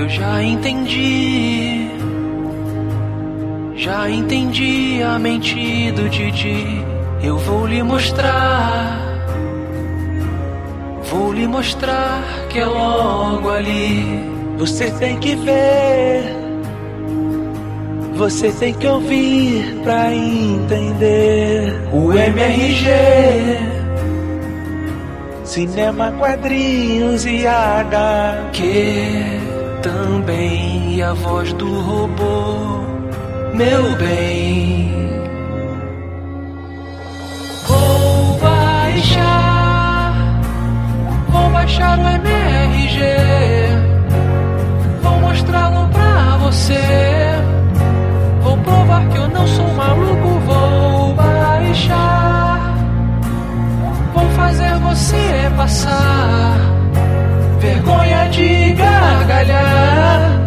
Eu já entendi. Já entendi a mente do Didi. Eu vou lhe mostrar. Vou lhe mostrar que é logo ali. Você tem que ver. Você tem que ouvir pra entender o MRG. Cinema, quadrinhos e HQ também. E a voz do robô, meu bem. Vou baixar, vou baixar o MRG. Vou mostrá-lo pra você. Vou provar que eu não sou maluco. Vou baixar, vou fazer você passar vergonha de gargalhar.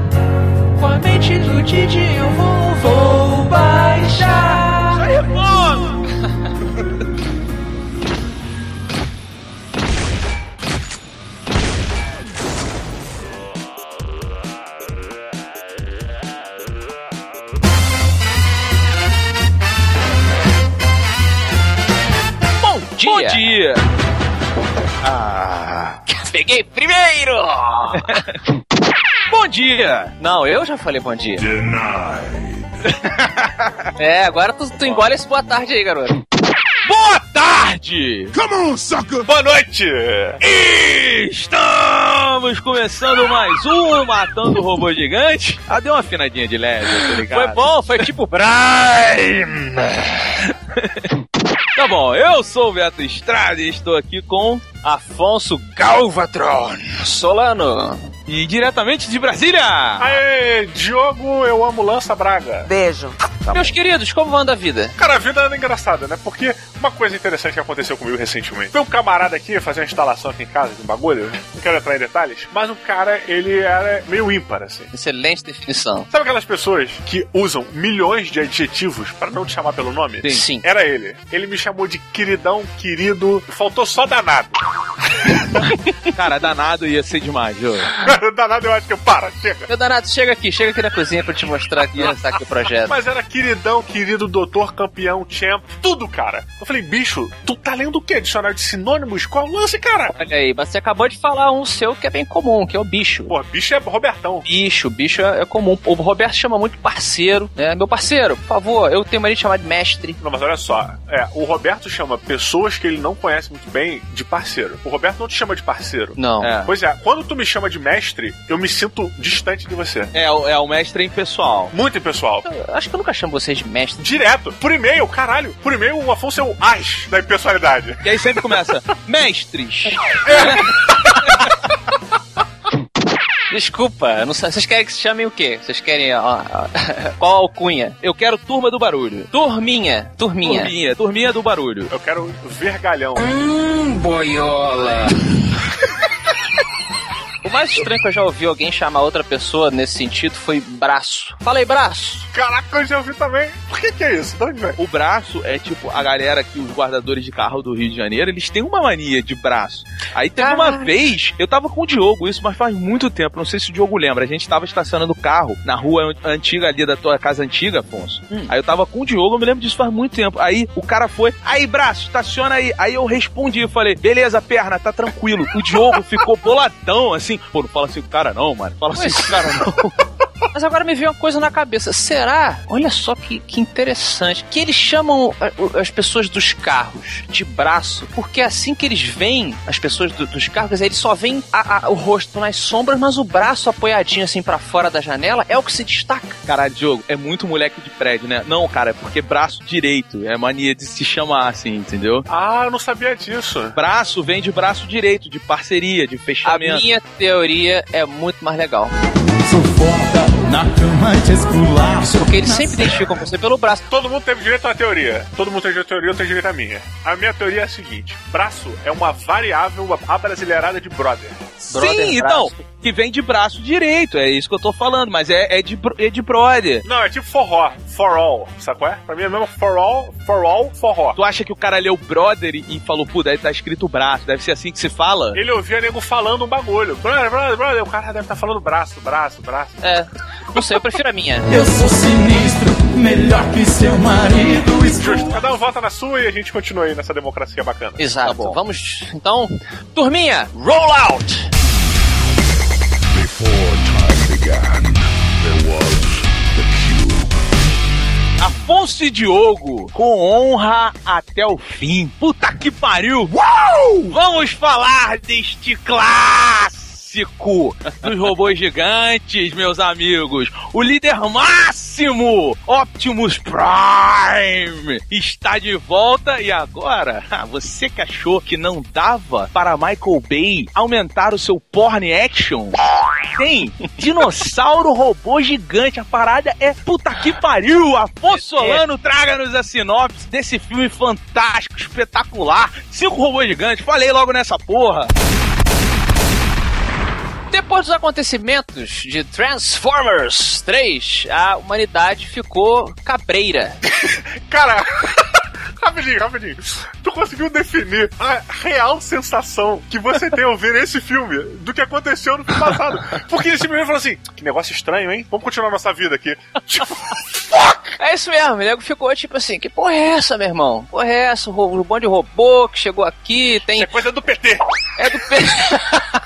Com a mente do Didi eu vou, vou baixar. Aí, pô! Bom dia! Bom dia! Ah, peguei primeiro! Bom dia! Não, eu já falei bom dia. É, agora tu, tu engole esse boa tarde aí, garoto. Boa tarde! Come on, sucker! Boa noite! Estamos começando mais um Matando o Robô Gigante. Ah, deu uma afinadinha de leve, tá ligado? Foi bom, foi tipo Prime! Tá bom, eu sou o Beto Estrada e estou aqui com Afonso Galvatron Solano. e diretamente de Brasília. Aê, Diogo, eu amo Lança Braga. Beijo. Meus queridos, como anda a vida? Cara, a vida é engraçada, né? Porque uma coisa interessante que aconteceu comigo recentemente. Foi um camarada aqui fazer uma instalação aqui em casa de um bagulho. Não quero entrar em detalhes, mas o cara, ele era meio ímpar, assim. Excelente definição. Sabe aquelas pessoas que usam milhões de adjetivos pra não te chamar pelo nome? Sim. Sim. Era ele. Ele me chamou de queridão, querido. Faltou só danado. Cara, danado ia ser demais, Jô. danado eu acho que para, chega. Meu danado, chega aqui, chega aqui na cozinha pra eu te mostrar aqui, essa aqui o projeto. Mas era queridão, querido, doutor, campeão, champ, tudo, cara. Eu falei, bicho, tu tá lendo o quê? Dicionário de sinônimos? Qual é o lance, cara? Olha aí, mas você acabou de falar um seu que é bem comum, que é o bicho. Pô, bicho é Robertão. Bicho, bicho é é comum. O Roberto chama muito parceiro, né? Meu parceiro, por favor, eu tenho mania de chamar de mestre. Não, mas olha só, é, o Roberto chama pessoas que ele não conhece muito bem de parceiro. O Roberto não te chama de parceiro. Não. É. Pois é, quando tu me chama de mestre, eu me sinto distante de você. É, o- é o mestre impessoal. Muito impessoal. Eu acho que eu nunca chamo vocês de mestre. Direto, por e-mail, caralho. Por e-mail, o Afonso é o as da impessoalidade. E aí sempre começa, mestres. Desculpa, eu não sei. Vocês querem que se chamem o quê? Vocês querem. ó, ó, qual alcunha? Eu quero turma do barulho. Turminha. Turminha. Turminha, turminha do barulho. Eu quero vergalhão. Hum, boiola. O mais estranho que eu já ouvi alguém chamar outra pessoa nesse sentido foi braço. Fala aí, braço. Caraca, eu já ouvi também. Por que que é isso? De onde vem? O braço é tipo a galera que os guardadores de carro do Rio de Janeiro, eles têm uma mania de braço. Aí teve uma Caralho. vez, eu tava com o Diogo, isso, mas faz muito tempo, não sei se o Diogo lembra. A gente tava estacionando o carro na rua antiga ali da tua casa antiga, Afonso. Aí eu tava com o Diogo, eu me lembro disso faz muito tempo. Aí o cara foi, aí braço, estaciona aí. Aí eu respondi, eu falei, beleza, perna, tá tranquilo. O Diogo ficou boladão, assim, pô, não fala assim com o cara não, mano. Fala assim com o cara não. Mas agora me veio uma coisa na cabeça. Será? Olha só que, que interessante. Que eles chamam as pessoas dos carros de braço, porque é assim que eles veem as pessoas do- dos carros, eles só veem a- a- o rosto nas sombras, mas o braço apoiadinho assim pra fora da janela é o que se destaca. Caralho, Diogo, é muito moleque de prédio, né? Não, cara, é porque braço direito. É mania de se chamar assim, entendeu? Ah, eu não sabia disso. Braço vem de braço direito, de parceria, de A fechamento. minha teoria é muito mais legal. Sufoca na cama te esculacho. Porque eles sempre identificam você pelo braço. Todo mundo teve direito a uma teoria. Todo mundo tem direito a teoria, eu tenho direito à minha. A minha teoria é a seguinte: braço é uma variável abrasileirada de brother. Brother, Sim, então, braço. Que vem de braço direito, é isso que eu tô falando, mas é, é, de, é de brother. Não, é tipo forró. for all, sabe qual é? Pra mim é mesmo for all, for all, forró. Tu acha que o cara leu brother e, falou, pô, daí tá escrito braço, deve ser assim que se fala? Ele ouvia nego falando um bagulho. Brother, brother, brother. O cara deve estar falando braço, braço, braço. É, não sei, eu prefiro a minha. Eu sou sinistro, melhor que seu marido. Justo. Cada um vota na sua e a gente continua aí nessa democracia bacana. Exato. Tá bom. Vamos, então, turminha, roll out! Afonso e Diogo, com honra até o fim. Puta que pariu! Uau! Vamos falar deste clássico dos robôs gigantes, meus amigos. O líder máximo, Optimus Prime, está de volta e agora, ah, você que achou que não dava para Michael Bay aumentar o seu porn action? Tem dinossauro robô gigante. A parada é puta que pariu. Afonso Solano, traga-nos a sinopse desse filme fantástico, espetacular. Cinco robôs gigantes. Falei logo nessa porra. Depois dos acontecimentos de Transformers 3, a humanidade ficou cabreira. Cara, rapidinho, rapidinho. Tu conseguiu definir a real sensação que você tem ao ver esse filme do que aconteceu no filme passado. Porque esse filme falou assim: que negócio estranho, hein? Vamos continuar nossa vida aqui. Tipo, É isso mesmo, o nego ficou tipo assim, que porra é essa, meu irmão? Porra é essa? O bonde de robô que chegou aqui, tem... é coisa do PT. É do P...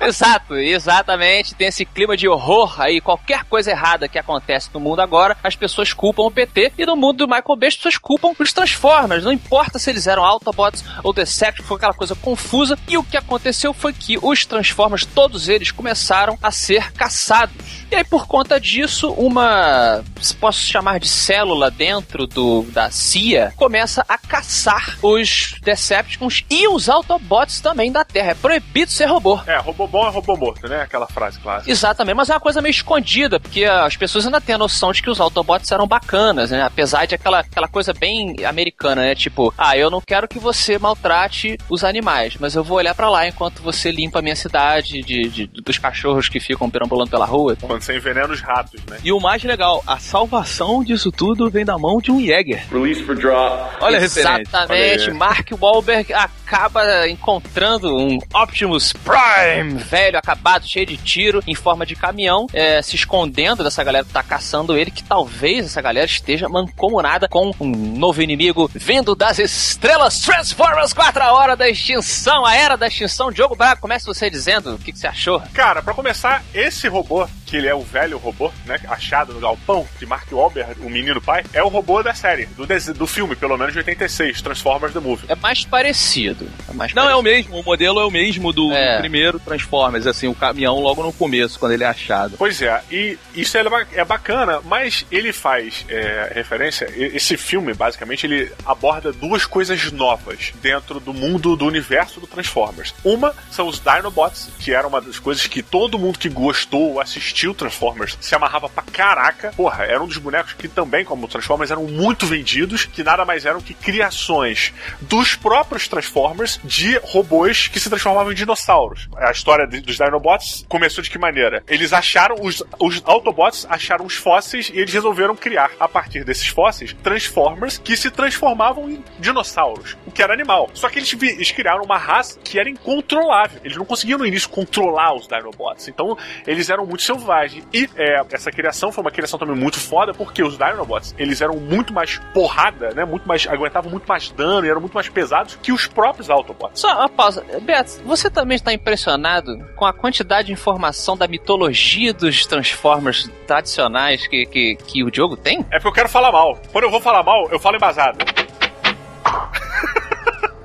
Exato, exatamente. Tem esse clima de horror aí. Qualquer coisa errada que acontece no mundo agora, as pessoas culpam o PT. E no mundo do Michael Bay, as pessoas culpam os Transformers. Não importa se eles eram Autobots ou Decepticons, foi aquela coisa confusa. E o que aconteceu foi que os Transformers, todos eles, começaram a ser caçados. E aí, por conta disso, uma. se Posso chamar de célula dentro do da CIA começa a caçar os Decepticons e os Autobots também da Terra. É proibido ser robô. É, robô bom é robô morto, né? Aquela frase clássica. Exatamente, mas é uma coisa meio escondida, porque as pessoas ainda têm a noção de que os Autobots eram bacanas, né? Apesar de aquela, aquela coisa bem americana, né? Tipo, ah, eu não quero que você maltrate os animais, mas eu vou olhar pra lá enquanto você limpa a minha cidade de, de- dos cachorros que ficam perambulando pela rua. Então, Quando você envenena os ratos, né? E o mais legal, a salvação disso tudo vem da mão de um Jäger. Release for drop. Olha a referência. Exatamente. Mark Wahlberg acaba encontrando um Optimus Prime velho, acabado, cheio de tiro, em forma de caminhão, é, se escondendo dessa galera que tá caçando ele, que talvez essa galera esteja mancomunada com um novo inimigo vindo das estrelas Transformers 4 a hora da extinção, a era da extinção. Diogo Braga, comece você dizendo o que, que você achou. Cara, pra começar, esse robô, que ele é o velho robô, né? Achado no galpão de Mark Wahlberg, o menino pai, é o robô da série, do, do filme, pelo menos de 86, Transformers The Movie. É mais parecido. É mais Não, é o parecido. mesmo, o modelo é o mesmo do, do É. primeiro Transformers, assim, o caminhão logo no começo, quando ele é achado. Pois é, e isso é, é bacana, mas ele faz é, referência. Esse filme, basicamente, ele aborda duas coisas novas dentro do mundo do universo do Transformers. Uma são os Dinobots, que era uma das coisas que todo mundo que gostou ou assistiu Transformers se amarrava pra caraca. Porra, era um dos bonecos que também, como Transformers, eram muito vendidos, que nada mais eram que criações dos próprios Transformers de robôs que se transformavam em dinossauros. A história dos Dinobots começou de que maneira? Eles acharam, os, os Autobots acharam os fósseis e eles resolveram criar, a partir desses fósseis, Transformers que se transformavam em dinossauros, o que era animal. Só que eles, eles criaram uma raça que era incontrolável. Eles não conseguiam no início controlar os Dinobots. Então, eles eram muito selvagens. E é, essa criação foi uma criação também muito foda, porque os Dinobots, eles eram muito mais porrada, né? Muito mais, aguentavam muito mais dano e eram muito mais pesados que os próprios Autobots. Só uma pausa. Beto, você também está impressionado com a quantidade de informação da mitologia dos Transformers tradicionais que, que, que o Diogo tem? É porque eu quero falar mal. Quando eu vou falar mal, eu falo embasado.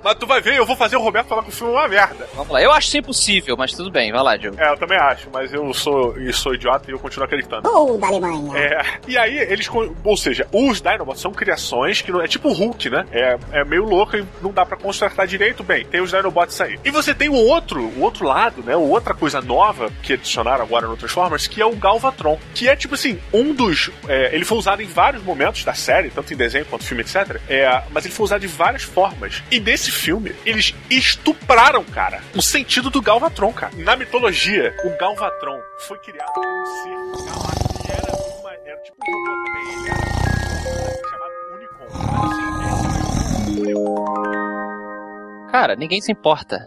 Mas tu vai ver, eu vou fazer o Roberto falar que o filme é uma merda. Vamos lá. Eu acho isso impossível, mas tudo bem. Vai lá, Diogo. É, eu também acho, mas eu sou, eu sou idiota e eu continuo acreditando. Ou da Alemanha. É, e aí eles. Ou seja, os Dinobots são criações que não. É tipo o Hulk, né? É, é meio louco e não dá pra consertar direito. Bem, tem os Dinobots aí. E você tem o outro, o outro lado, né? o Outra coisa nova que adicionaram agora no Transformers, que é o Galvatron. Que é tipo assim, um dos. é, ele foi usado em vários momentos da série, tanto em desenho quanto filme, etc. É, mas ele foi usado de várias formas. E nesse filme, eles estupraram, cara, o sentido do Galvatron, cara. Na mitologia, o Galvatron foi criado como um ser galáctico. Ele era, uma, era tipo um robô também. Ele chamado Unicom. Mas Cara, ninguém se importa.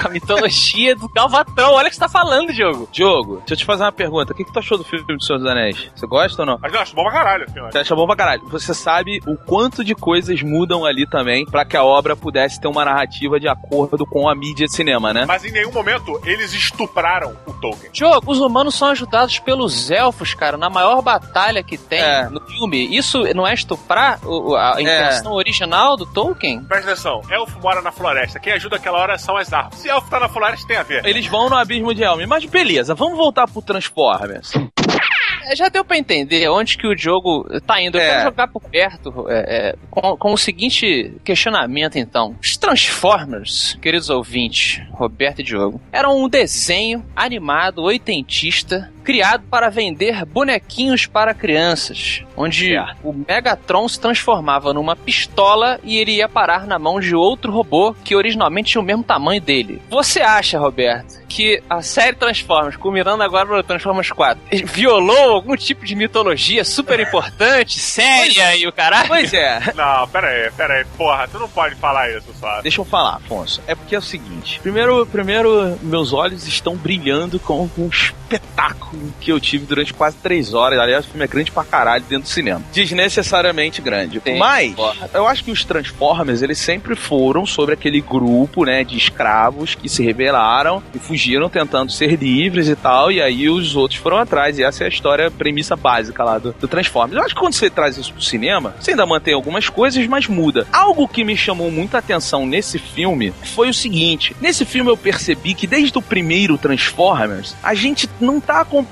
Com a mitologia do Galvatron. Olha o que você tá falando, Diogo. Diogo, deixa eu te fazer uma pergunta. O que, que tu achou do filme do Senhor dos Anéis? Você gosta ou não? Mas eu acho bom pra caralho, filho. Você acha bom pra caralho. Você sabe o quanto de coisas mudam ali também pra que a obra pudesse ter uma narrativa de acordo com a mídia de cinema, né? Mas em nenhum momento eles estupraram o Tolkien. Diogo, os humanos são ajudados pelos elfos, cara, na maior batalha que tem É. no filme. Isso não é estuprar a intenção original do Tolkien? Presta atenção, elfo mora na floresta. Quem ajuda aquela hora são as árvores. Se elfo tá na floresta, tem a ver. Eles vão no abismo de Helm. Mas beleza, vamos voltar pro Transformers. É, Já deu pra entender onde que o jogo tá indo. Eu É. quero jogar por perto é, é, com, com o seguinte questionamento, então. Os Transformers, queridos ouvintes, Roberto e Diogo, eram um desenho animado oitentista criado para vender bonequinhos para crianças, onde o Megatron se transformava numa pistola e ele ia parar na mão de outro robô que originalmente tinha o mesmo tamanho dele. Você acha, Roberto, que a série Transformers, culminando agora no Transformers 4, violou algum tipo de mitologia super importante, séria e o caralho? Pois é. Não, pera aí, pera aí. Porra, tu não pode falar isso, só. Deixa eu falar, Afonso. É porque é o seguinte: primeiro, primeiro meus olhos estão brilhando com um espetáculo que eu tive durante quase três horas. Aliás, o filme é grande pra caralho dentro do cinema. Desnecessariamente grande. Sim, Mas, porra. eu acho que os Transformers, eles sempre foram sobre aquele grupo, né, de escravos que se rebelaram e fugiram tentando ser livres e tal. E aí os outros foram atrás. E essa é a história, a premissa básica lá do, do Transformers. Eu acho que quando você traz isso pro cinema, você ainda mantém algumas coisas, mas muda. Algo que me chamou muita atenção nesse filme foi o seguinte: nesse filme eu percebi que desde o primeiro Transformers, a gente não tá acompanhando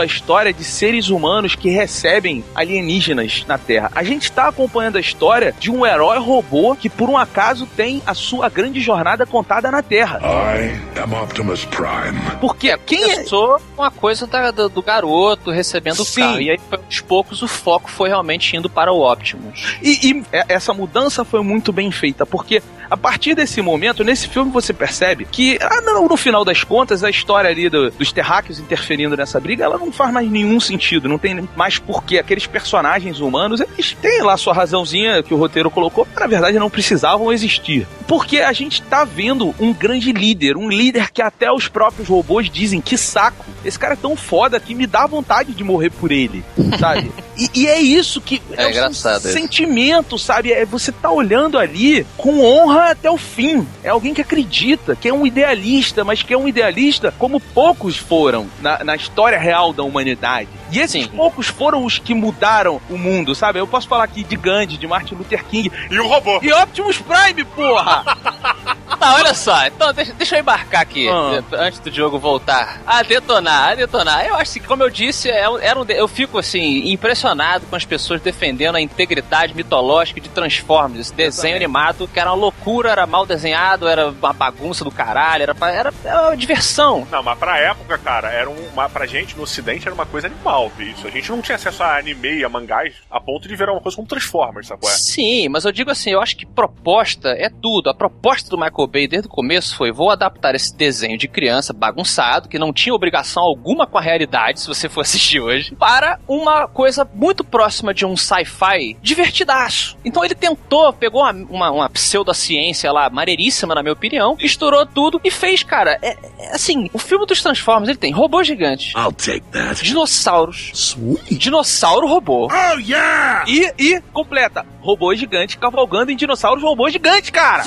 a história de seres humanos que recebem alienígenas na Terra. A gente tá acompanhando a história de um herói robô que por um acaso tem a sua grande jornada contada na Terra. I am Optimus Prime. Porque quem é Começou com a coisa da- do, do garoto recebendo o Sim. carro. E aí, aos poucos, o foco foi realmente indo para o Optimus. E, e é- essa mudança foi muito bem feita, porque a partir desse momento, nesse filme, você percebe que, ah, não, no final das contas, a história ali do- dos terráqueos interferindo nessa briga, ela não faz mais nenhum sentido, não tem mais porquê. Aqueles personagens humanos, eles têm lá sua razãozinha que o roteiro colocou, mas na verdade não precisavam existir. Porque a gente tá vendo um grande líder, um líder que até os próprios robôs dizem que saco. Esse cara é tão foda que me dá vontade de morrer por ele, sabe? e, e é isso que É o engraçado isso. sentimento, sabe? É você tá olhando ali com honra até o fim. É alguém que acredita, que é um idealista, mas que é um idealista como poucos foram na, na história real da humanidade. E esses Sim. poucos foram os que mudaram o mundo, sabe? Eu posso falar aqui de Gandhi, de Martin Luther King E o robô. e Optimus Prime, porra! Tá, olha só. Então, deixa, deixa eu embarcar aqui, Ah. antes do Diogo voltar a detonar, a detonar. Eu acho que, como eu disse, é um- era um eu fico, assim, impressionado com as pessoas defendendo a integridade mitológica de Transformers, esse desenho animado, que era uma loucura, era mal desenhado, era uma bagunça do caralho, era, era, era uma diversão. Não, mas pra época, cara, era uma, pra gente no ocidente era uma coisa animal isso. A gente não tinha acesso a anime e a mangás a ponto de virar uma coisa como Transformers, sabe? é? Sim, mas eu digo assim, eu acho que proposta é tudo. A proposta do Michael Bay desde o começo foi: vou adaptar esse desenho de criança bagunçado, que não tinha obrigação alguma com a realidade, se você for assistir hoje, para uma coisa muito próxima de um sci-fi divertidaço. Então ele tentou, pegou uma, uma, uma pseudociência lá, maneiríssima, na minha opinião, misturou tudo e fez, cara, é, é assim, o filme dos Transformers, ele tem robô gigante, I'll take that. dinossauros, Sweet. dinossauro robô. Oh, yeah! E, e completa, robô gigante cavalgando em dinossauros robô gigante, cara!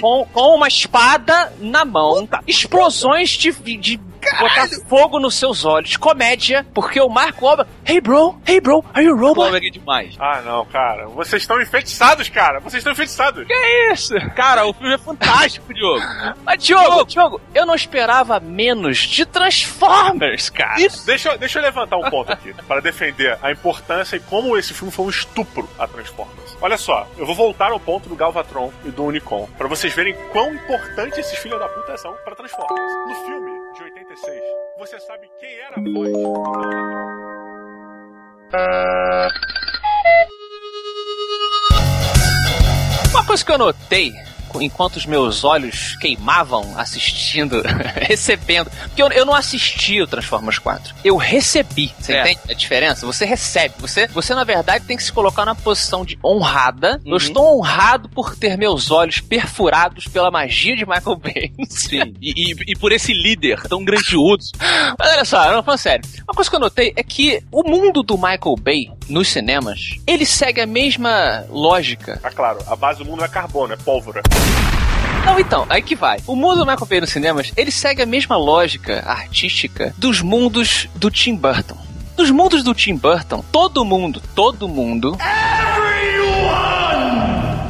Com, com uma espada na mão, explosões de, de botar fogo nos seus olhos, comédia, porque o Marco Wahlberg, hey bro, hey bro, are you a robot? Robô é demais. Ah, não, cara. Vocês estão enfeitiçados, cara. Vocês estão enfeitiçados. Que isso? Cara, o filme é fantástico, Diogo. Mas Diogo, Diogo, eu não esperava menos de Transformers, cara. Deixa, eu- deixa eu levantar um ponto aqui para defender a importância e como esse filme foi um estupro a Transformers. Olha só, eu vou voltar ao ponto do Galvatron e do Unicom para vocês verem quão importante esses filhos da puta são para Transformers. No filme de 86, você sabe quem era a voz? Uma coisa que eu notei enquanto os meus olhos queimavam assistindo, recebendo. Porque eu, eu não assisti o Transformers 4. Eu recebi. Você É. entende a diferença? Você recebe. Você, você, na verdade, tem que se colocar na posição de honrada. Eu estou honrado por ter meus olhos perfurados pela magia de Michael Bay. Sim. E, e- e por esse líder tão grandioso. Mas olha só, não, falando sério. Uma coisa que eu notei é que o mundo do Michael Bay nos cinemas, ele segue a mesma lógica. Ah, claro, a base do mundo é carbono, é pólvora. Não, então, aí que vai. O mundo do Michael Bay nos cinemas, ele segue a mesma lógica artística dos mundos do Tim Burton. Nos mundos do Tim Burton, todo mundo, todo mundo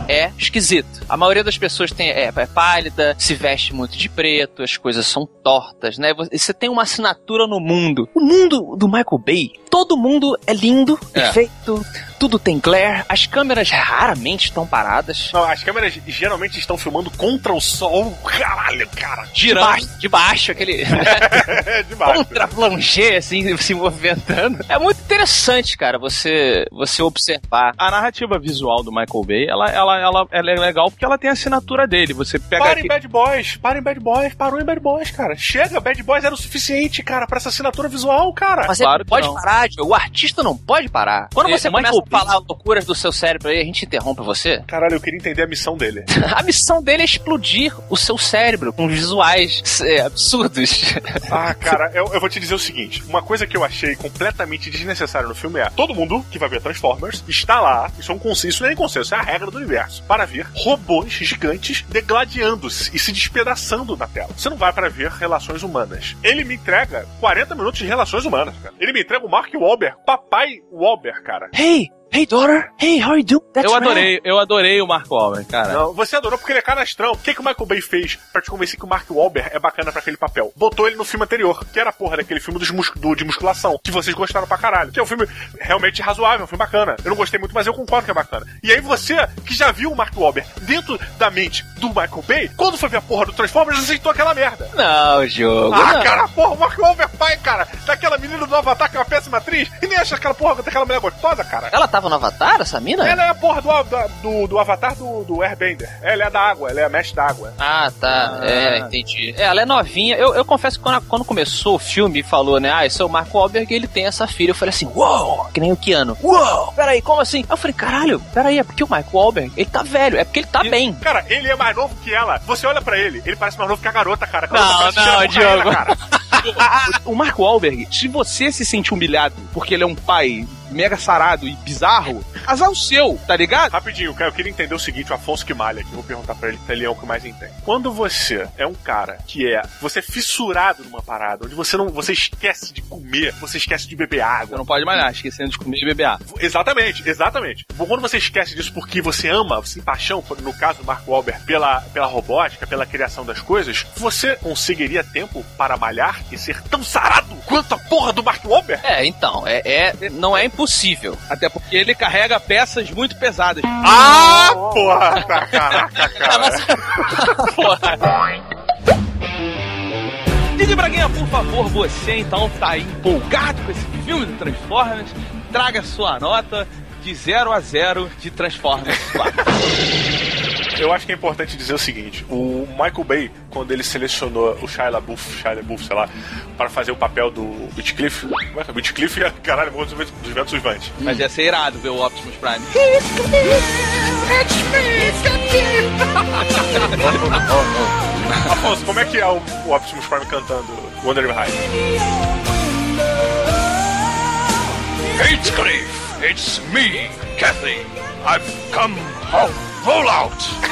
é esquisito. A maioria das pessoas tem, é, é pálida, se veste muito de preto, as coisas são tortas, né? Você tem uma assinatura no mundo. O mundo do Michael Bay, todo mundo é lindo, É. perfeito, tudo tem glare, as câmeras raramente estão paradas. Não, as câmeras geralmente estão filmando contra o sol. Caralho, cara. De Girando. baixo, de baixo aquele É demais. contra-plancher, assim, se movimentando. É muito interessante, cara, você, você observar. A narrativa visual do Michael Bay, ela, ela, ela, ela é legal porque ela tem a assinatura dele. Você pega Para aqui. em Bad Boys, para em Bad Boys, parou em Bad Boys, cara. Chega, Bad Boys era o suficiente, cara, pra essa assinatura visual, cara. Mas Claro pode não. parar, Diogo. O artista não pode parar. Quando É, você começa a falar loucuras do seu cérebro aí, a gente interrompe você. Caralho, eu queria entender a missão dele. A missão dele é explodir o seu cérebro com visuais é, absurdos. Ah, cara, eu, eu vou te dizer o seguinte: uma coisa que eu achei completamente desnecessária no filme é: todo mundo que vai ver Transformers está lá, isso é um consenso, isso não é nem consenso, isso é a regra do universo, para ver robôs gigantes degladiando-se e se despedaçando na tela. Você não vai para ver relações humanas. Ele me entrega 40 minutos de relações humanas, cara. Ele me entrega o Mark Wahlberg, papai Wahlberg, cara. hey, hey, daughter. Hey, how are you doing? That's Eu rad. adorei, eu adorei o Marco Wahlberg, cara. Não, você adorou porque ele é canastrão. O que, que o Michael Bay fez pra te convencer que o Mark Wahlberg é bacana pra aquele papel? Botou ele no filme anterior, que era a porra daquele filme dos mus- do- de musculação, que vocês gostaram pra caralho. Que é um filme realmente razoável, um filme bacana. Eu não gostei muito, mas eu concordo que é bacana. E aí você, que já viu o Mark Wahlberg dentro da mente do Michael Bay, quando foi ver a porra do Transformers, aceitou aquela merda. Não, Diogo. Ah, não. cara, porra, o Mark Wahlberg pai, cara, daquela menina do Avatar que é uma péssima atriz, e nem acha aquela porra daquela mulher gostosa, cara. Ela tava no Avatar, essa mina? Ela é a porra do, do, do Avatar do, do Airbender. Ela é da água, ela é a mestre da água. Ah, tá. Ah. É, entendi. É, ela é novinha. Eu, eu confesso que quando, quando começou o filme e falou, né? Ah, esse é o Marco Wahlberg ele tem essa filha. Eu falei assim, uou! Que nem o Keanu. Uou! Peraí, como assim? Eu falei, caralho, peraí, é porque o Marco Wahlberg, ele tá velho. É porque ele tá bem. Cara, ele é mais novo que ela. Você olha pra ele, ele parece mais novo que a garota, cara. A garota Não, não, Diogo. cara. O Marco Wahlberg, se você se sente humilhado porque ele é um pai mega sarado e bizarro, azar o seu, tá ligado? Rapidinho, cara, eu queria entender o seguinte, o Afonso que malha aqui, vou perguntar pra ele, ele é o que mais entende. Quando você é um cara que é, você é fissurado numa parada, onde você não, você esquece de comer, você esquece de beber Você água. não pode malhar, esquecendo de comer e beber água. Exatamente, exatamente. Quando você esquece disso porque você ama, você tem paixão, no caso do Mark Wahlberg, pela, pela robótica, pela criação das coisas, você conseguiria tempo para malhar e ser tão sarado quanto a porra do Mark Wahlberg? É, então, é, é- não é impossível. Até porque ele carrega peças muito pesadas. Ah, porra! Tá, caraca, cara. Didi Braguinha, por favor, você então tá empolgado com esse filme do Transformers, traga sua nota de 0 a 0 de Transformers 4. Eu acho que é importante dizer o seguinte: o Michael Bay, quando ele selecionou o Shia LaBeouf, Shia LaBeouf, sei lá, para fazer o papel do Whitcliffe, como é que é? Whitcliffe é, caralho, vou dos ventos uivantes. Mas ia ser irado ver o Optimus Prime. Afonso, como é que é o, o Optimus Prime cantando Wondering High? Heathcliff, it's me, Kathy. I've come home. Roll out!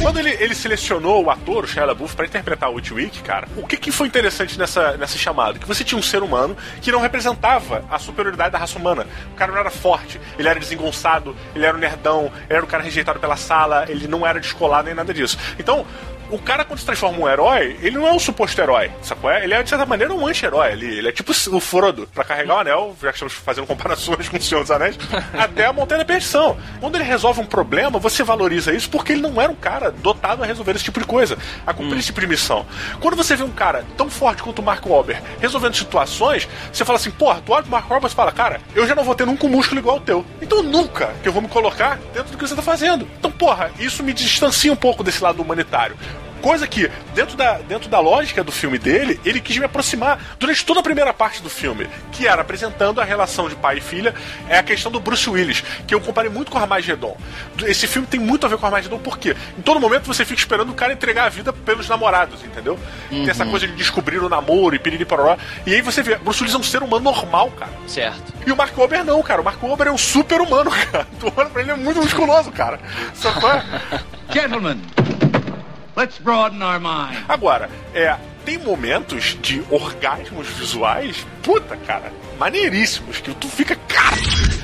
Quando ele, ele selecionou o ator, o Shia LaBeouf, pra interpretar o Witwick, cara, o que, que foi interessante nessa, nessa chamada? Que você tinha um ser humano que não representava a superioridade da raça humana. O cara não era forte, ele era desengonçado, ele era um nerdão, ele era um cara rejeitado pela sala, ele não era descolado nem nada disso. Então, o cara quando se transforma um herói, ele não é um suposto herói, sacou? Ele é, de certa maneira, um anti-herói ali. Ele é tipo o Frodo, pra carregar o anel, já que estamos fazendo comparações com o Senhor dos Anéis, até a Montanha da Perdição. Quando ele resolve um problema, você valoriza isso porque ele não era um cara dotado a resolver esse tipo de coisa, a cumprir hum. esse tipo de missão. Quando você vê um cara tão forte quanto o Mark Wahlberg resolvendo situações, você fala assim, porra, tu olha pro Mark Wahlberg e fala, cara, eu já não vou ter nunca um músculo igual ao teu. Então nunca que eu vou me colocar dentro do que você tá fazendo. Então, porra, isso me distancia um pouco desse lado humanitário. Coisa que, dentro da, dentro da lógica do filme dele, ele quis me aproximar durante toda a primeira parte do filme, que era apresentando a relação de pai e filha, é a questão do Bruce Willis, que eu comparei muito com Armagedon. Esse filme tem muito a ver com Armagedon, porque em todo momento você fica esperando o cara entregar a vida pelos namorados, entendeu? Uhum. Tem essa uhum. coisa de descobrir o namoro e piriri paroró. E aí você vê, Bruce Willis é um ser humano normal, cara. Certo. E o Mark Wahlberg não, cara. O Mark Wahlberg é um super humano, cara. Tu olha pra ele, é muito musculoso, cara. Só Gentlemen, Let's broaden our mind. Agora, é, tem momentos de orgasmos visuais, puta, cara, maneiríssimos, que tu fica, cara,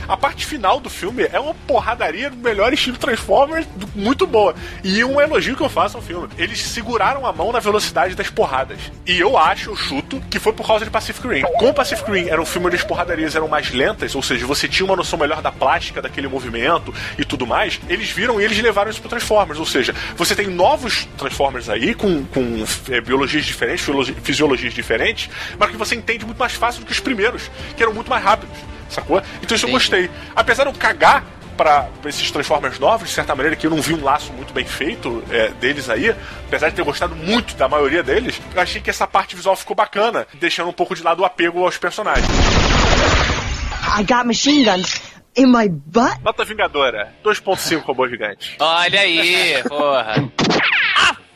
a parte final do filme é uma porradaria do melhor estilo Transformers, muito boa. E um elogio que eu faço ao filme. Eles seguraram a mão na velocidade das porradas. E eu acho, eu chuto, que foi por causa de Pacific Rim. Como Pacific Rim era um filme onde as porradarias eram mais lentas, ou seja, você tinha uma noção melhor da plástica daquele movimento e tudo mais, eles viram e eles levaram isso pro Transformers. Ou seja, você tem novos Transformers aí, com, com é, biologias diferentes, fisiologias diferentes, mas que você entende muito mais fácil do que os primeiros, que eram muito mais rápidos sacou? Então isso Entendi. eu gostei. Apesar de eu cagar para esses Transformers novos, de certa maneira, que eu não vi um laço muito bem feito é, deles aí, apesar de ter gostado muito da maioria deles, eu achei que essa parte visual ficou bacana, deixando um pouco de lado o apego aos personagens. I got machine guns. In my butt? Nota Vingadora, 2.5 robô gigante. Olha aí, porra.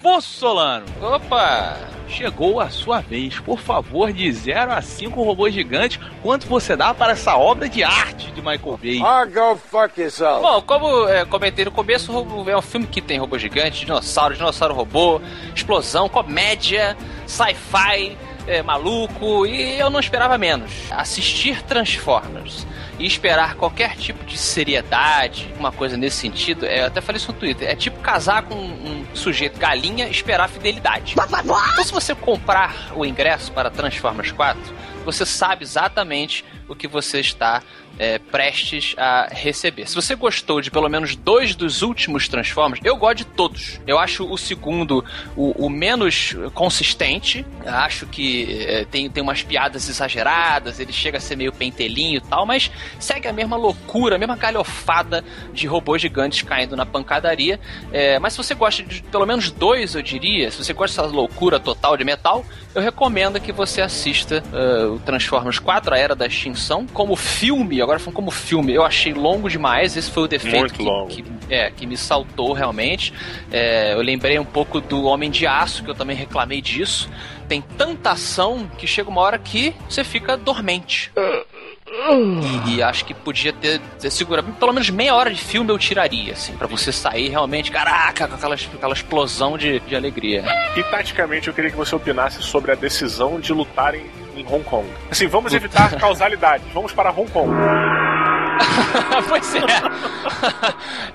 Afonso Solano. Opa! Chegou a sua vez. Por favor, de 0 a 5 robôs gigantes, quanto você dá para essa obra de arte de Michael Bay? Ah, go fuck yourself. Bom, como é, comentei no começo, é um filme que tem robô gigante, dinossauro, dinossauro robô, explosão, comédia, sci-fi, é, maluco, e eu não esperava menos. Assistir Transformers e esperar qualquer tipo de seriedade, uma coisa nesse sentido, é, eu até falei isso no Twitter, é tipo casar com um sujeito galinha e esperar fidelidade. Então se você comprar o ingresso para Transformers 4, você sabe exatamente o que você está é, prestes a receber. Se você gostou de pelo menos dois dos últimos Transformers, eu gosto de todos. Eu acho o segundo o, o menos consistente. Acho que é, tem, tem umas piadas exageradas, ele chega a ser meio pentelinho e tal, mas segue a mesma loucura, a mesma galhofada de robôs gigantes caindo na pancadaria. É, mas se você gosta de pelo menos dois, eu diria, se você gosta dessa loucura total de metal, eu recomendo que você assista uh, o Transformers 4, A Era da Extinção, como filme agora falando como filme, eu achei longo demais. Esse foi o defeito que, que, é, que me saltou realmente. É, eu lembrei um pouco do Homem de Aço, que eu também reclamei disso. Tem tanta ação que chega uma hora que você fica dormente. E, e, acho que podia ter, ter segurado pelo menos meia hora de filme eu tiraria, assim, para você sair realmente, caraca, com aquela, aquela explosão de, de alegria. E taticamente eu queria que você opinasse sobre a decisão de lutarem em Hong Kong. Assim, vamos evitar causalidade, vamos para Hong Kong. pois é.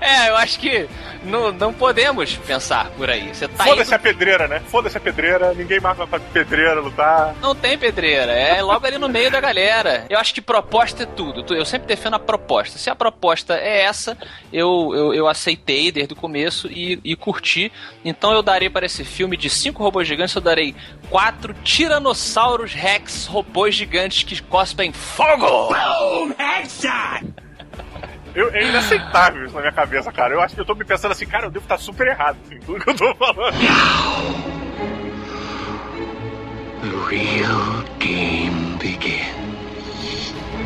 é, eu acho que não, não podemos pensar por aí. Você tá Foda-se indo... a pedreira, né? Foda-se a pedreira, ninguém mais vai pra pedreira lutar. Não tem pedreira, é logo ali no meio da galera. Eu acho que proposta é tudo. Eu sempre defendo a proposta. Se a proposta é essa, eu, eu, eu aceitei desde o começo e, e curti. Então eu darei para esse filme de cinco robôs gigantes, eu darei quatro Tiranossauros Rex robôs gigantes que cospem fogo! Boom! Headshot! Eu, é inaceitável isso na minha cabeça, cara. Eu acho que eu tô me pensando assim, cara, eu devo estar super errado em assim, tudo que eu tô falando. The real game begins.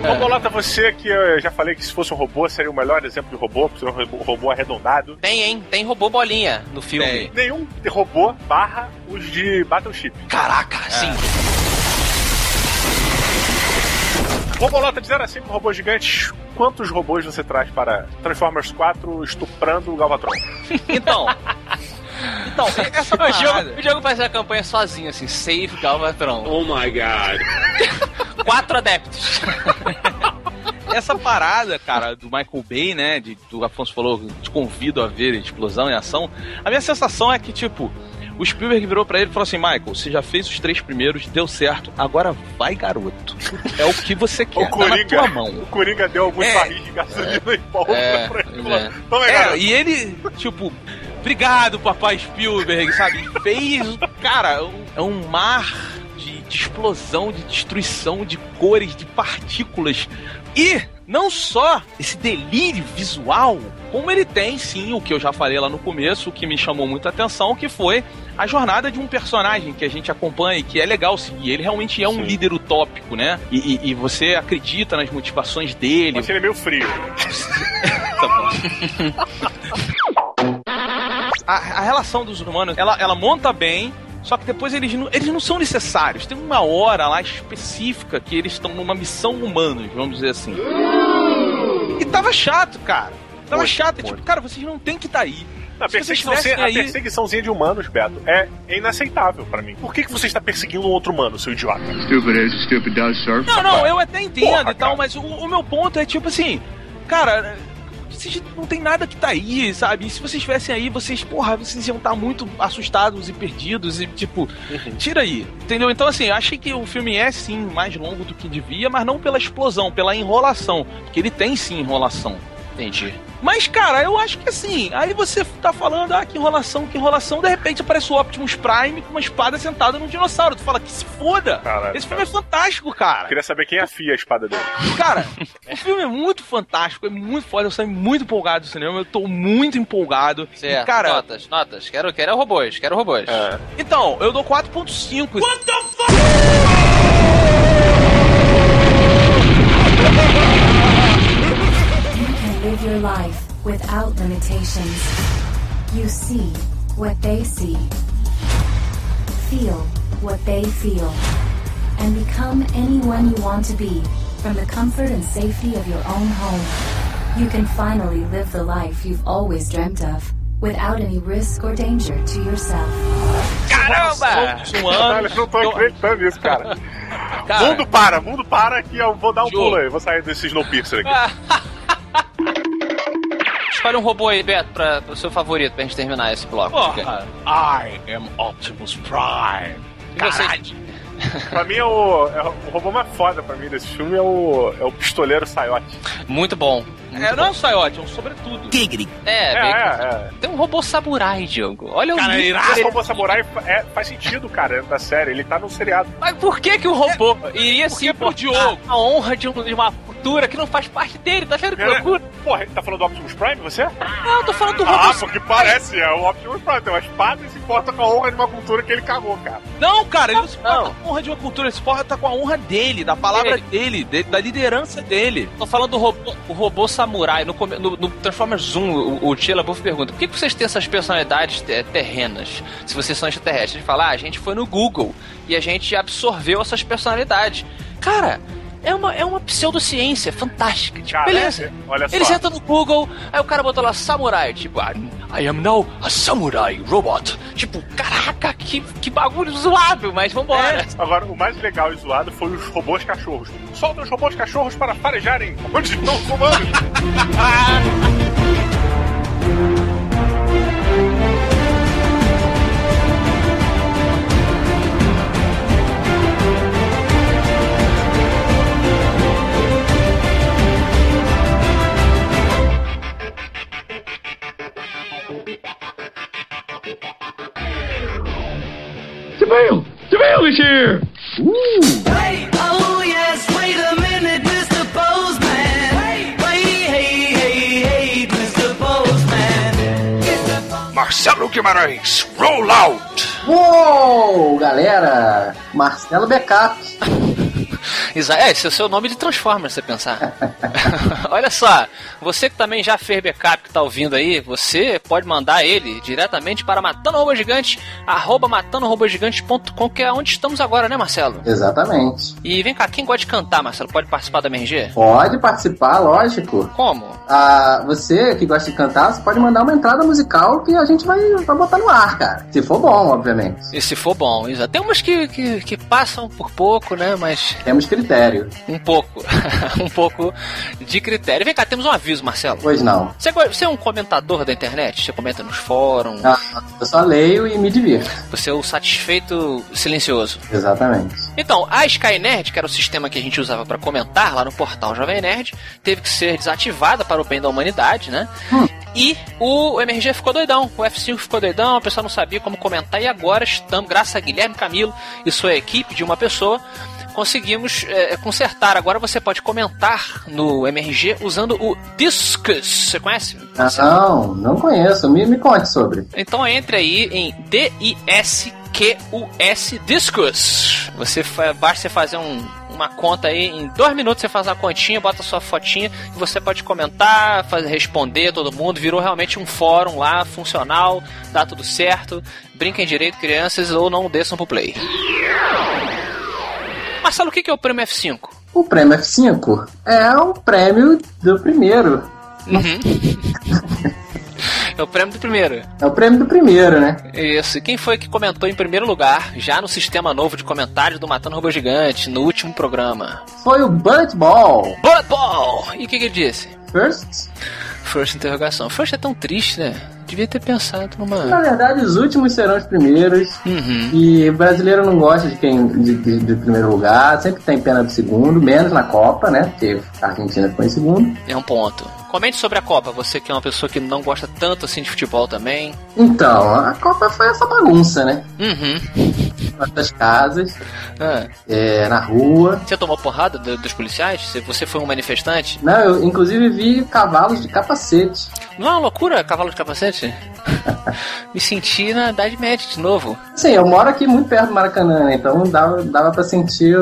É. Ô, Bolota, você que eu já falei que se fosse um robô seria o melhor exemplo de robô, porque um robô arredondado. Tem, hein? Tem robô bolinha no filme. Tem. Nenhum robô barra os de Battleship. Caraca, é. sim. Ô, Bolota, de 0 a 5 robôs gigantes, quantos robôs você traz para Transformers 4 estuprando o Galvatron? Então. Então, essa o, jogo, o jogo faz a campanha sozinho, assim, save Galvatron. Oh my god. Quatro adeptos. essa parada, cara, do Michael Bay, né? De, do Afonso falou, te convido a ver explosão e ação. A minha sensação é que, tipo, O Spielberg virou pra ele e falou assim: Michael, você já fez os três primeiros, deu certo, agora vai, garoto. É o que você quer, O tá na Coringa, tua mão. o Coringa deu alguns É. barris de gasolina e volta É, pra ele. é. Toma aí, É, garoto. e ele, tipo, obrigado, papai Spielberg, sabe? Fez, cara, um- é um mar de, de explosão, de destruição, de cores, de partículas. E não só esse delírio visual, como ele tem sim, o que eu já falei lá no começo, o que me chamou muita atenção, que foi a jornada de um personagem que a gente acompanha e que é legal seguir. Ele realmente é um Sim. líder utópico, né? E, e- e você acredita nas motivações dele, Mas ele é meio frio. Tá bom. a, a relação dos humanos, ela, ela monta bem, só que depois eles não, eles não são necessários. Tem uma hora lá específica que eles estão numa missão humanos, vamos dizer assim. E tava chato, cara. Tava chato. muito. Tipo, cara, vocês não tem que estar aí. A, perseguição, a aí- perseguiçãozinha de humanos, Beto, é inaceitável pra mim. Por que, que você está perseguindo um outro humano, seu idiota? Stupid is, stupid does, sir. Não, não, eu até entendo Porra, e tal, cara. mas o, o meu ponto é tipo assim, cara, vocês não tem nada que tá aí, sabe? E se vocês estivessem aí, vocês, porra, vocês iam estar muito assustados e perdidos e tipo, tira aí, entendeu? Então assim, eu achei que o filme é sim mais longo do que devia, mas não pela explosão, pela enrolação, porque ele tem sim enrolação. Entendi. Mas, cara, eu acho que assim, aí você tá falando, ah, que enrolação, que enrolação, de repente aparece o Optimus Prime com uma espada sentada num dinossauro. Tu fala que se foda! Caralho, Esse filme é fantástico, cara. Eu queria saber quem afia a espada dele. Cara, o filme é muito fantástico, é muito foda, eu saio muito empolgado do cinema, eu tô muito empolgado. E, Certo. cara, Notas, notas. Quero, quero robôs, quero robôs. É. então, eu dou 4.5. You can your life without limitations. You see what they see, feel what they feel, and become anyone you want to be from the comfort and safety of your own home. You can finally live the life you've always dreamt of without any risk or danger to yourself. Caramba! Todos um Caralho, ano. eu não tô acreditando nisso, cara. Cara, Mundo para, mundo para que eu vou dar um Jogo. pulo aí. Vou sair desse Snowpiercer aqui. Escolhe um robô aí, Beto, pra, pro seu favorito, pra gente terminar esse bloco. porra, I am Optimus Prime. E você? Caralho. Pra mim, é o, é o robô mais foda pra mim desse filme é o, é o pistoleiro Saiote. Muito bom. Muito É, bom. não é um saiote, é um sobretudo. É, É, bem- é, é. Tem um robô samurai, Diogo. Olha o Cara, é irado. Esse robô samurai é, faz sentido, cara, da série. Ele tá no seriado. Mas por que que o robô iria se importar Diogo. a honra de, um- de uma cultura que não faz parte dele? Tá vendo que É, loucura? Porra, ele tá falando do Optimus Prime, você? Não, eu tô falando do robô Ah, porque parece, é o Optimus Prime. Tem uma espada e se importa com a honra de uma cultura que ele cagou, cara. Não, cara, ele não se importa com a honra de uma cultura, ele se importa com a honra dele, da palavra Ele- dele, de- da liderança dele. Tô falando do robô, o robô samurai. No, no, no Transformers 1, o, o Tia LaBeouf pergunta: por que, que vocês têm essas personalidades te- terrenas se vocês são extraterrestres? Ele fala: ah, a gente foi no Google e a gente absorveu essas personalidades. Cara. É uma, é uma pseudociência fantástica. Tipo, beleza. é- olha só. Eles entram no Google, aí o cara botou lá samurai. Tipo, I, am now a samurai robot. Tipo, caraca, que, que bagulho zoado, mas vambora. Agora, o mais legal e zoado foi os robôs cachorros. Solta os robôs cachorros para farejarem onde estão os humanos. Guimarães, roll out! Uou, galera! Marcelo Backup. É, esse é o seu nome de Transformers, se você pensar. Olha só, você que também já fez backup que tá ouvindo aí, você pode mandar ele diretamente para matando robô gigante, arroba matandorobogigante.com, que é onde estamos agora, né, Marcelo? Exatamente. E vem cá, quem gosta de cantar, Marcelo, pode participar da MRG? Pode participar, lógico. Como? Ah, você que gosta de cantar, você pode mandar uma entrada musical que a gente vai, vai botar no ar, cara. Se for bom, obviamente. E se for bom, exato. Tem umas que, que, que passam por pouco, né, mas... Tem temos critério. Um pouco. um pouco de critério. Vem cá, temos um aviso, Marcelo. Pois não. Você, você é um comentador da internet? Você comenta nos fóruns? Ah, Eu só leio e me divirto. Você é o satisfeito silencioso? Exatamente. Então, a Skynerd, que era o sistema que a gente usava para comentar lá no portal Jovem Nerd, teve que ser desativada para o bem da humanidade, né? E o MRG ficou doidão, o F5 ficou doidão, o pessoal não sabia como comentar, e agora estamos, graças a Guilherme Camilo e sua equipe de uma pessoa, conseguimos é, consertar. Agora você pode comentar no MRG usando o Discus. Você conhece? Ah, Não, não conheço. Me, me conte sobre. Então entre aí em D-I-S-Q-U-S Discus. Você basta você fazer um- uma conta aí, em dois minutos você faz uma continha, bota sua fotinha e você pode comentar, fazer, responder todo mundo. Virou realmente um fórum lá, funcional, dá tudo certo. Brinquem direito, crianças, ou não desçam pro play. Marcelo, o que é o prêmio F5? O prêmio F5 é um prêmio do primeiro. É o prêmio do primeiro. É o prêmio do primeiro, né? Isso. E quem foi que comentou em primeiro lugar, já no sistema novo de comentários do Matando Robô Gigante, no último programa? Foi o Bullet Ball. Bullet Ball! E o que, que ele disse? First. First interrogação. First é tão triste, né? Devia ter pensado Na numa. verdade, os últimos serão os primeiros. Uhum. E o brasileiro não gosta de quem de, de- de primeiro lugar, sempre tem pena do segundo, menos na Copa, né? Porque a Argentina ficou em segundo. É um ponto. Comente sobre a Copa, você que é uma pessoa que não gosta tanto assim de futebol também. Então, a Copa foi essa bagunça, né? Uhum. Nas casas, Ah, é, na rua. Você tomou porrada do- dos policiais? Você foi um manifestante? Não, eu inclusive vi cavalos de capacete. Não é uma loucura, cavalo de capacete? Me senti na Idade Média de novo. Sim, eu moro aqui muito perto do Maracanã, né? então dava, dava pra sentir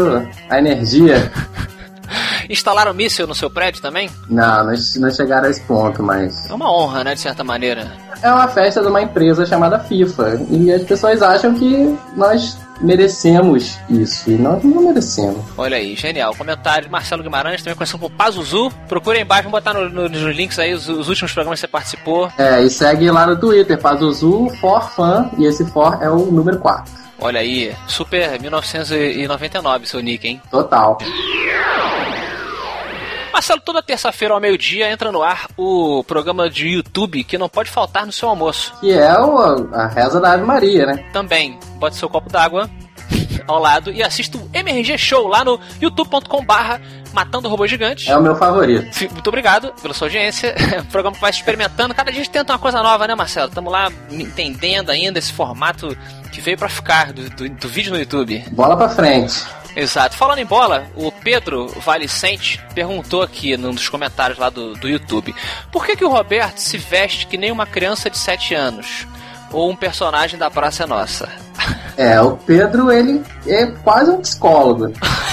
a energia. Instalaram míssil no seu prédio também? Não, não, não chegaram a esse ponto, mas É uma honra, né, de certa maneira. é uma festa de uma empresa chamada FIFA. E as pessoas acham que nós merecemos isso. E nós não merecemos. Olha aí, genial. Comentário de Marcelo Guimarães, também conhecido como Pazuzu. Procura aí embaixo, vamos botar no- no- nos links aí os, os últimos programas que você participou. É, e segue lá no Twitter, Pazuzu for fan, e esse for é o número 4. Olha aí, super 1999 seu nick, hein? Total. Marcelo, toda terça-feira ao meio-dia entra no ar o programa de YouTube que não pode faltar no seu almoço. Que é o, a reza da Ave Maria, né? Também, bote seu copo d'água ao lado e assista o MRG Show lá no youtube.com barra Matando Robô Gigante. É o meu favorito. Muito obrigado pela sua audiência. O programa vai se experimentando. Cada dia a gente tenta uma coisa nova, né, Marcelo? Estamos lá entendendo ainda esse formato que veio pra ficar do, do- do vídeo no YouTube. Bola pra frente. Exato. Falando em bola, o Pedro Valicente perguntou aqui num dos comentários lá do, do YouTube: por que, que o Roberto se veste que nem uma criança de 7 anos? Ou um personagem da Praça é Nossa? É, o Pedro, ele é quase um psicólogo.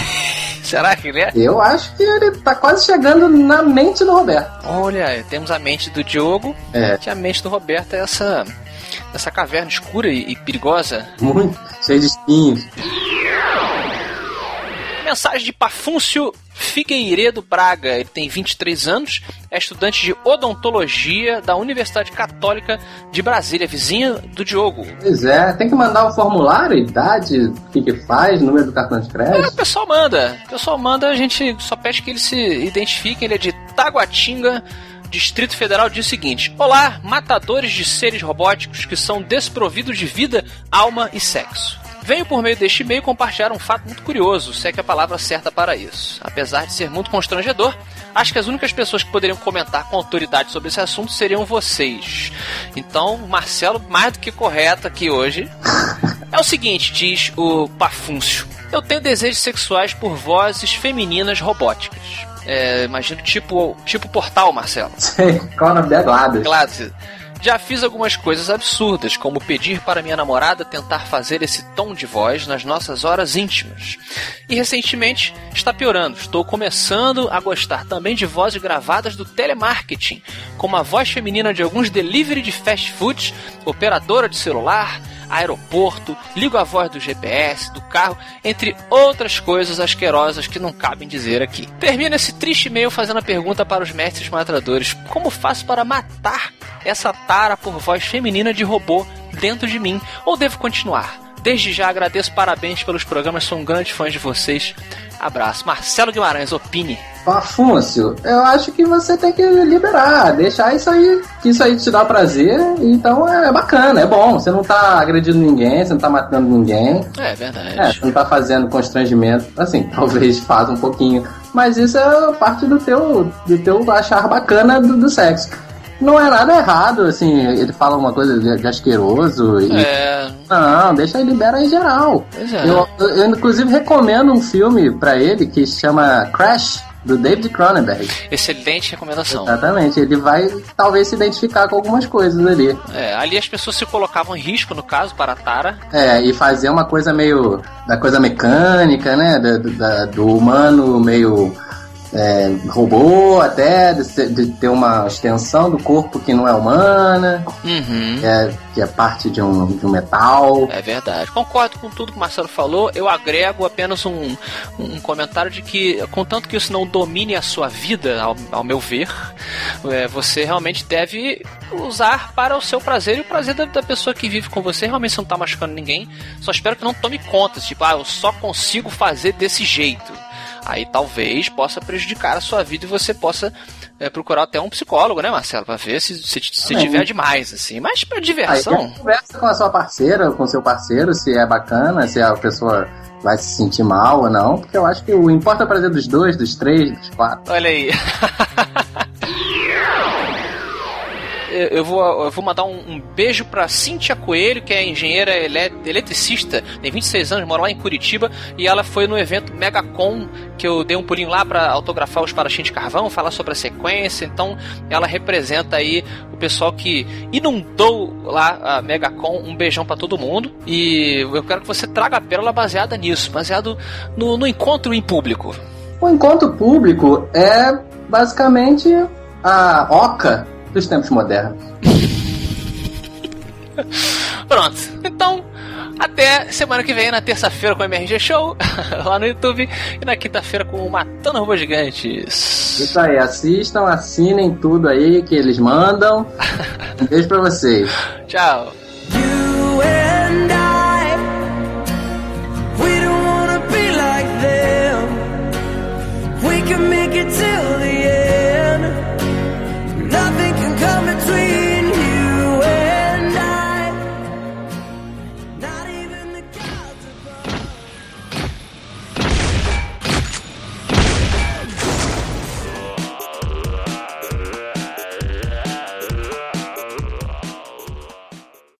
Será que ele é? Eu acho que ele tá quase chegando na mente do Roberto. Olha, temos a mente do Diogo, É. que a mente do Roberto é essa, essa caverna escura e, e perigosa. Muito cheio de espinhos. Mensagem de Pafúncio Figueiredo Braga. Ele tem 23 anos, é estudante de odontologia da Universidade Católica de Brasília, vizinha do Diogo. Pois é, tem que mandar o formulário, idade, o que que faz, número do cartão de É, o crédito. pessoal manda. O pessoal manda, a gente só pede que ele se identifique. Ele é de Taguatinga, Distrito Federal. Diz o seguinte: Olá, matadores de seres robóticos que são desprovidos de vida, alma e sexo. Venho por meio deste e-mail compartilhar um fato muito curioso, se é que a palavra certa para isso. Apesar de ser muito constrangedor, acho que as únicas pessoas que poderiam comentar com autoridade sobre esse assunto seriam vocês. Então, Marcelo, mais do que correto aqui hoje, é o seguinte, diz o Pafúncio. Eu tenho desejos sexuais por vozes femininas robóticas. É, imagino tipo, tipo portal, Marcelo. Sei, qual é o nome dela? Gladys. Gladys. Já fiz algumas coisas absurdas, como pedir para minha namorada tentar fazer esse tom de voz nas nossas horas íntimas. E recentemente está piorando. Estou começando a gostar também de vozes gravadas do telemarketing, como a voz feminina de alguns delivery de fast food, operadora de celular, aeroporto, ligo a voz do GPS, do carro, entre outras coisas asquerosas que não cabem dizer aqui. Termino esse triste e-mail fazendo a pergunta para os mestres matadores: como faço para matar essa tara por voz feminina de robô dentro de mim? Ou devo continuar? Desde já agradeço, parabéns pelos programas, sou um grande fã de vocês. Abraço. Marcelo Guimarães, opine. Afonso, eu acho que você tem que liberar, deixar isso aí, que isso aí te dá prazer, então é bacana, é bom. Você não tá agredindo ninguém, você não tá matando ninguém. É verdade. É, você não tá fazendo constrangimento, assim, talvez faça um pouquinho, mas isso é parte do teu, do teu achar bacana do, do sexo. Não é nada errado, assim, ele fala uma coisa de, de asqueroso e. É. Não, deixa ele libera em geral. É. Eu, eu, inclusive recomendo um filme pra ele que se chama Crash, do David Cronenberg. Excelente recomendação. Exatamente, ele vai talvez se identificar com algumas coisas ali. É, ali as pessoas se colocavam em risco, no caso, para a Tara. É, e fazer uma coisa meio. da coisa mecânica, né? Do, da- do humano meio. É, robô até, de, de ter uma extensão do corpo que não é humana, Uhum. que é, que é parte de um, de um metal. É verdade. Concordo com tudo que o Marcelo falou. Eu agrego apenas um, um comentário de que, contanto que isso não domine a sua vida, ao, ao meu ver, é, você realmente deve usar para o seu prazer e o prazer da, da pessoa que vive com você. Realmente você não está machucando ninguém. Só espero que não tome conta. Tipo, ah, eu só consigo fazer desse jeito. Aí talvez possa prejudicar a sua vida e você possa é, procurar até um psicólogo, né, Marcelo? Pra ver se, se, se É. tiver demais, assim. Mas pra Aí diversão. conversa com a sua parceira, com o seu parceiro, se é bacana, se a pessoa vai se sentir mal ou não, porque eu acho que o importa é o prazer dos dois, dos três, dos quatro. Olha aí. Eu vou, eu vou mandar um, um beijo pra Cíntia Coelho, que é engenheira ele- eletricista, tem 26 anos, mora lá em Curitiba, e ela foi no evento Megacon, que eu dei um pulinho lá pra autografar os parachinhos de carvão, falar sobre a sequência, então ela representa aí o pessoal que inundou lá a Megacon, um beijão pra todo mundo, e eu quero que você traga a pérola baseada nisso, baseado no, no encontro em público. O encontro público é basicamente a oca dos tempos modernos. Pronto. Então, até semana que vem, na terça-feira com o MRG Show, lá no YouTube, e na quinta-feira com o Matando Robôs Gigantes. Isso aí, assistam, assinem tudo aí que eles mandam. Um beijo pra vocês. Tchau. Till the